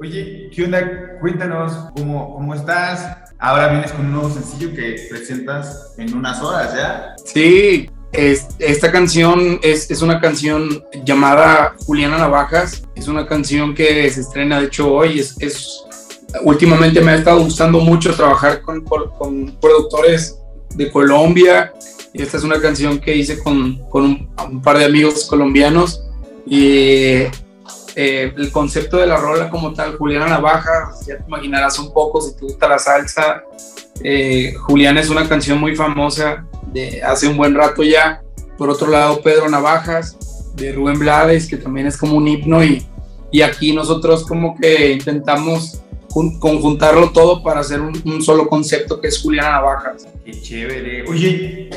Oye, ¿qué? Cuéntanos cómo, cómo estás. Ahora vienes con un nuevo sencillo que presentas en unas horas, ¿ya? Sí, es, esta canción es, es, una canción llamada Juliana Navajas. Es una canción que se estrena, de hecho, hoy. Es, es últimamente me ha estado gustando mucho trabajar con, con productores de Colombia. Esta es una canción que hice con, con un, un, par de amigos colombianos. Y eh, el concepto de la rola como tal, Juliana Navaja, ya te imaginarás un poco si te gusta la salsa. Eh, Juliana es una canción muy famosa de hace un buen rato ya. Por otro lado, Pedro Navajas, de Rubén Blades, que también es como un himno. Y, y aquí nosotros como que intentamos conjuntarlo todo para hacer un, un, solo concepto que es Juliana Navajas. Qué chévere. Oye,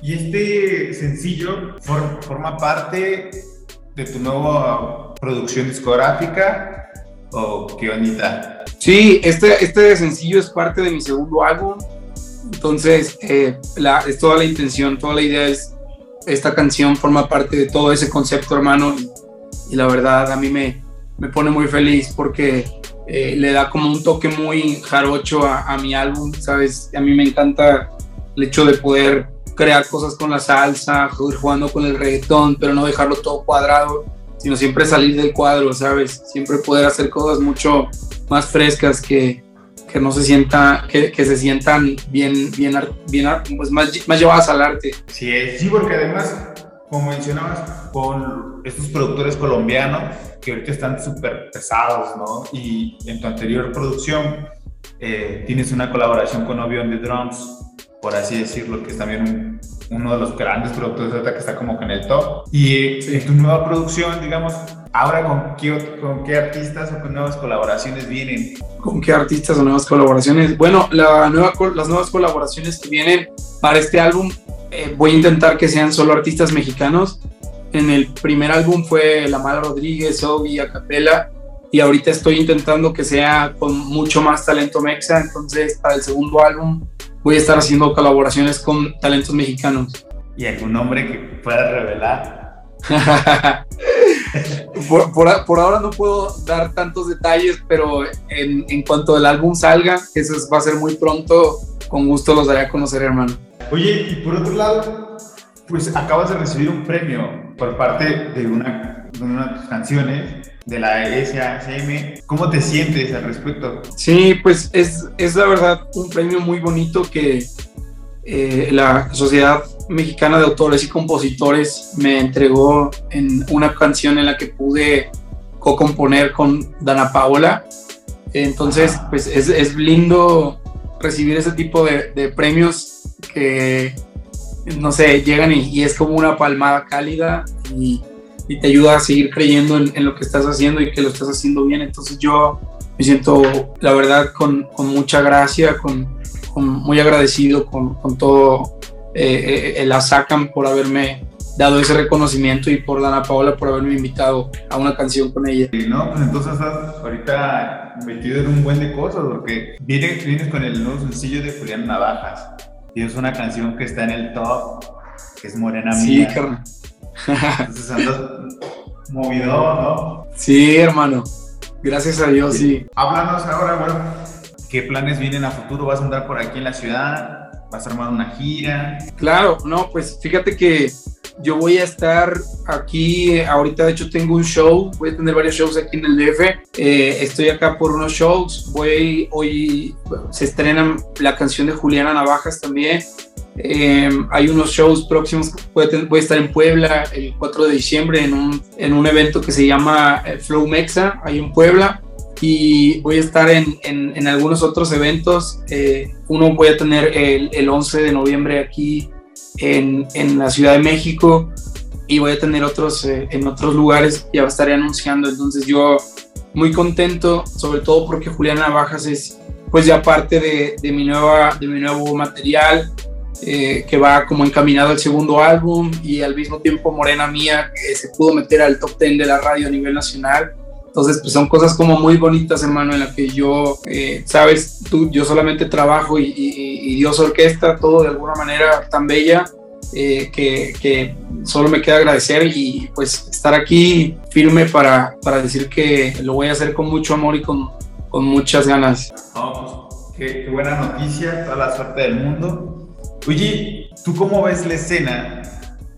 y este sencillo for, forma parte de tu nueva producción discográfica o qué bonita? Sí, este, este sencillo es parte de mi segundo álbum. Entonces, eh, la, es toda la intención, toda la idea es, esta canción forma parte de todo ese concepto, hermano. Y, la verdad, a mí me, me pone muy feliz porque eh, le da como un toque muy jarocho a, mi álbum, ¿sabes? A mí me encanta el hecho de poder crear cosas con la salsa, jugando con el reggaetón, pero no dejarlo todo cuadrado, sino siempre salir del cuadro, ¿sabes? Siempre poder hacer cosas mucho más frescas que, que no se sienta, que, que, se sientan bien, bien, bien pues más, más llevadas al arte. Sí, sí, porque además, como mencionabas, con estos productores colombianos que ahorita están súper pesados, ¿no? Y en tu anterior producción eh, tienes una colaboración con Obvio on the Drums, por así decirlo, que es también un, uno de los grandes productores de que está como con el top. Y sí. en tu nueva producción, digamos, ahora con qué, con qué artistas o con nuevas colaboraciones vienen. ¿Con qué artistas o nuevas colaboraciones? Bueno, la nueva, las nuevas colaboraciones que vienen para este álbum, eh, voy a intentar que sean solo artistas mexicanos. En el primer álbum fue La Mala Rodríguez, Obi, Acapela, y ahorita estoy intentando que sea con mucho más talento mexa, entonces para el segundo álbum voy a estar haciendo colaboraciones con talentos mexicanos. ¿Y algún nombre que puedas revelar? por, por, por, ahora no puedo dar tantos detalles, pero en, en cuanto el álbum salga, que eso va a ser muy pronto, con gusto los daré a conocer, hermano. Oye, y por otro lado, pues acabas de recibir un premio por parte de una, de una de tus canciones de la SACM. ¿Cómo te sientes al respecto? Sí, pues es, es la verdad un premio muy bonito que eh, la Sociedad Mexicana de Autores y Compositores me entregó en una canción en la que pude co-componer con Dana Paola. Entonces, pues es, es, lindo recibir ese tipo de, de, premios que, no sé, llegan y, es como una palmada cálida y te ayuda a seguir creyendo en, lo que estás haciendo y que lo estás haciendo bien. Entonces yo me siento, la verdad, con, mucha gracia, con, muy agradecido con, todo eh, eh, la SACAM por haberme dado ese reconocimiento y por Dana Paola por haberme invitado a una canción con ella. No, pues entonces estás ahorita metido en un buen de cosas, porque vienes con el nuevo sencillo de Julián Navajas y es una canción que está en el top, que es Morena Mía. Sí, carnal. Entonces andas movido, ¿no? Sí, hermano. Gracias a Dios, sí. sí. Háblanos ahora, bueno, ¿qué planes vienen a futuro? ¿Vas a andar por aquí en la ciudad? ¿Vas a armar una gira? Claro, no, pues fíjate que yo voy a estar aquí, ahorita de hecho tengo un show, voy a tener varios shows aquí en el DF, eh, estoy acá por unos shows, hoy se estrena la canción de Juliana Navajas también, eh, hay unos shows próximos, voy a, estar en Puebla el 4 de diciembre en un, en un evento que se llama eh, Flow Mexa, ahí en Puebla. Y voy a estar en, en, en algunos otros eventos. Uno voy a tener el, el 11 de noviembre aquí en, en, la Ciudad de México y voy a tener otros eh, en otros lugares. Ya estaré anunciando. Entonces yo muy contento, sobre todo porque Juliana Navajas es pues ya parte de, de, mi, nueva, de mi nuevo material eh, que va como encaminado al segundo álbum y al mismo tiempo Morena Mía, que se pudo meter al top 10 de la radio a nivel nacional. Entonces, pues son cosas como muy bonitas, hermano, en las que yo, eh, sabes, tú, yo solamente trabajo y, y, y, Dios orquesta todo de alguna manera tan bella eh, que, solo me queda agradecer y pues estar aquí firme para, para decir que lo voy a hacer con mucho amor y con, con muchas ganas. Pues, qué, qué, buena noticia, toda la suerte del mundo. Oye, ¿tú cómo ves la escena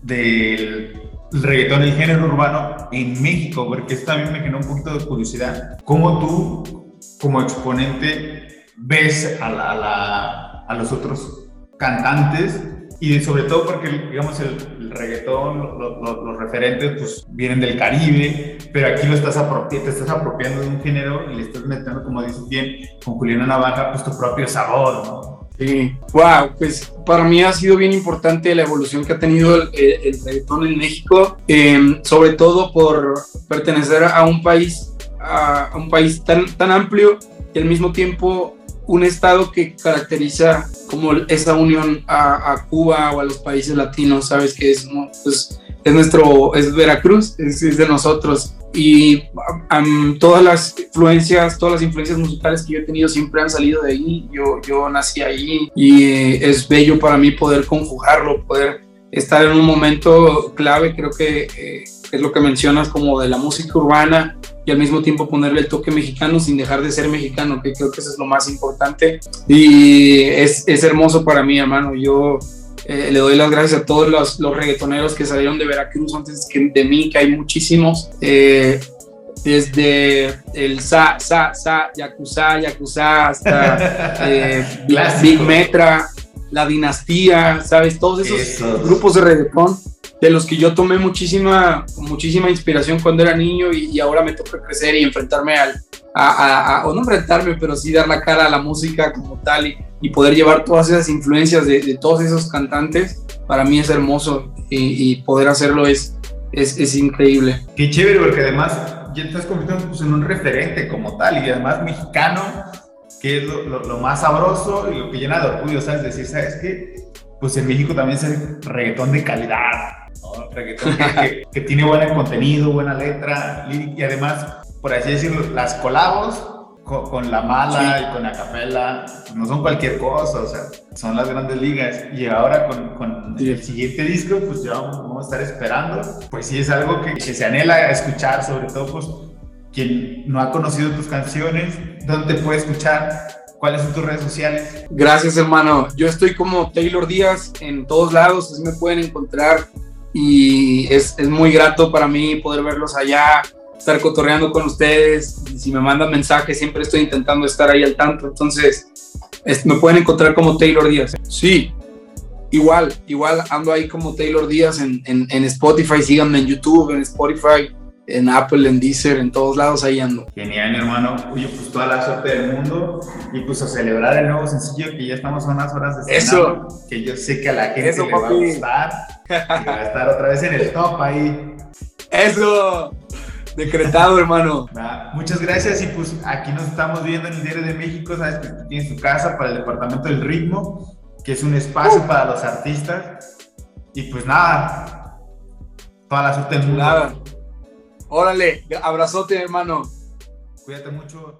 del reggaetón, el género urbano en México? Porque esto también me generó un poquito de curiosidad. ¿Cómo tú, como exponente, ves a, la, a los otros cantantes y sobre todo porque, digamos, el, el reggaetón, lo, lo, los referentes, pues vienen del Caribe, pero aquí lo estás apropiando, te estás apropiando de un género y le estás metiendo, como dices bien, con Juliana Navaja, pues tu propio sabor, ¿no? Sí, wow, pues para mí ha sido bien importante la evolución que ha tenido el, el, el reggaetón en México, eh, sobre todo por pertenecer a un país, a, a un país tan, tan amplio y al mismo tiempo un estado que caracteriza como esa unión a, Cuba o a los países latinos, sabes que es, pues, es nuestro, es Veracruz, es, de nosotros. Y todas las influencias, todas las influencias musicales que yo he tenido siempre han salido de ahí. Yo, yo nací ahí y es bello para mí poder conjugarlo, poder estar en un momento clave, creo que eh, es lo que mencionas como de la música urbana y al mismo tiempo ponerle el toque mexicano sin dejar de ser mexicano, que creo que eso es lo más importante. Y es, es hermoso para mí, hermano. Yo eh, le doy las gracias a todos los, los, reggaetoneros que salieron de Veracruz antes que de mí, que hay muchísimos. Eh, desde el Sa, Sa, Sa, Yakuza, Yakuza, hasta eh, Big Metra, La Dinastía, ¿sabes? Todos esos Eso. grupos de reggaetón de los que yo tomé muchísima, muchísima inspiración cuando era niño y, y ahora me toca crecer y enfrentarme al, a, a, a, o no enfrentarme, pero sí dar la cara a la música como tal y, y poder llevar todas esas influencias de, de, todos esos cantantes, para mí es hermoso y, y poder hacerlo es, es, es, increíble. Qué chévere, porque además ya estás convirtiendo pues, en un referente como tal y además mexicano, que es lo, lo, lo más sabroso y lo que llena de orgullo, ¿sabes? Decir, ¿sabes qué? Pues en México también es reggaetón de calidad, ¿no? reggaetón que, que, tiene buen contenido, buena letra y además, por así decirlo, las colabos con, con la mala sí. y con la capela no son cualquier cosa, o sea, son las grandes ligas. Y ahora con, con sí. el siguiente disco, pues ya vamos a estar esperando. Pues sí, es algo que, que se anhela escuchar, sobre todo, pues quien no ha conocido tus canciones, ¿dónde te puede escuchar? ¿Cuáles son tus redes sociales? Gracias, hermano. Yo estoy como Taylor Díaz en todos lados, así me pueden encontrar y es, es muy grato para mí poder verlos allá, estar cotorreando con ustedes. Si me mandan mensajes, siempre estoy intentando estar ahí al tanto. Entonces, es, me pueden encontrar como Taylor Díaz. Sí, igual, igual ando ahí como Taylor Díaz en, en, en Spotify. Síganme en YouTube, en Spotify en Apple, en Deezer, en todos lados ahí ando. Genial, mi hermano. Oye, pues toda la suerte del mundo y pues a celebrar el nuevo sencillo que ya estamos a unas horas de Eso. que yo sé que a la gente Eso, le va a gustar. y va a estar otra vez en el top ahí. Eso. Decretado, hermano. Nah, muchas gracias y pues aquí nos estamos viendo en el Diario de México, sabes que tú tienes tu casa para el Departamento del Ritmo, que es un espacio uh. para los artistas. Y pues nada, toda la suerte del mundo. Nada. Órale, abrazote, hermano. Cuídate mucho.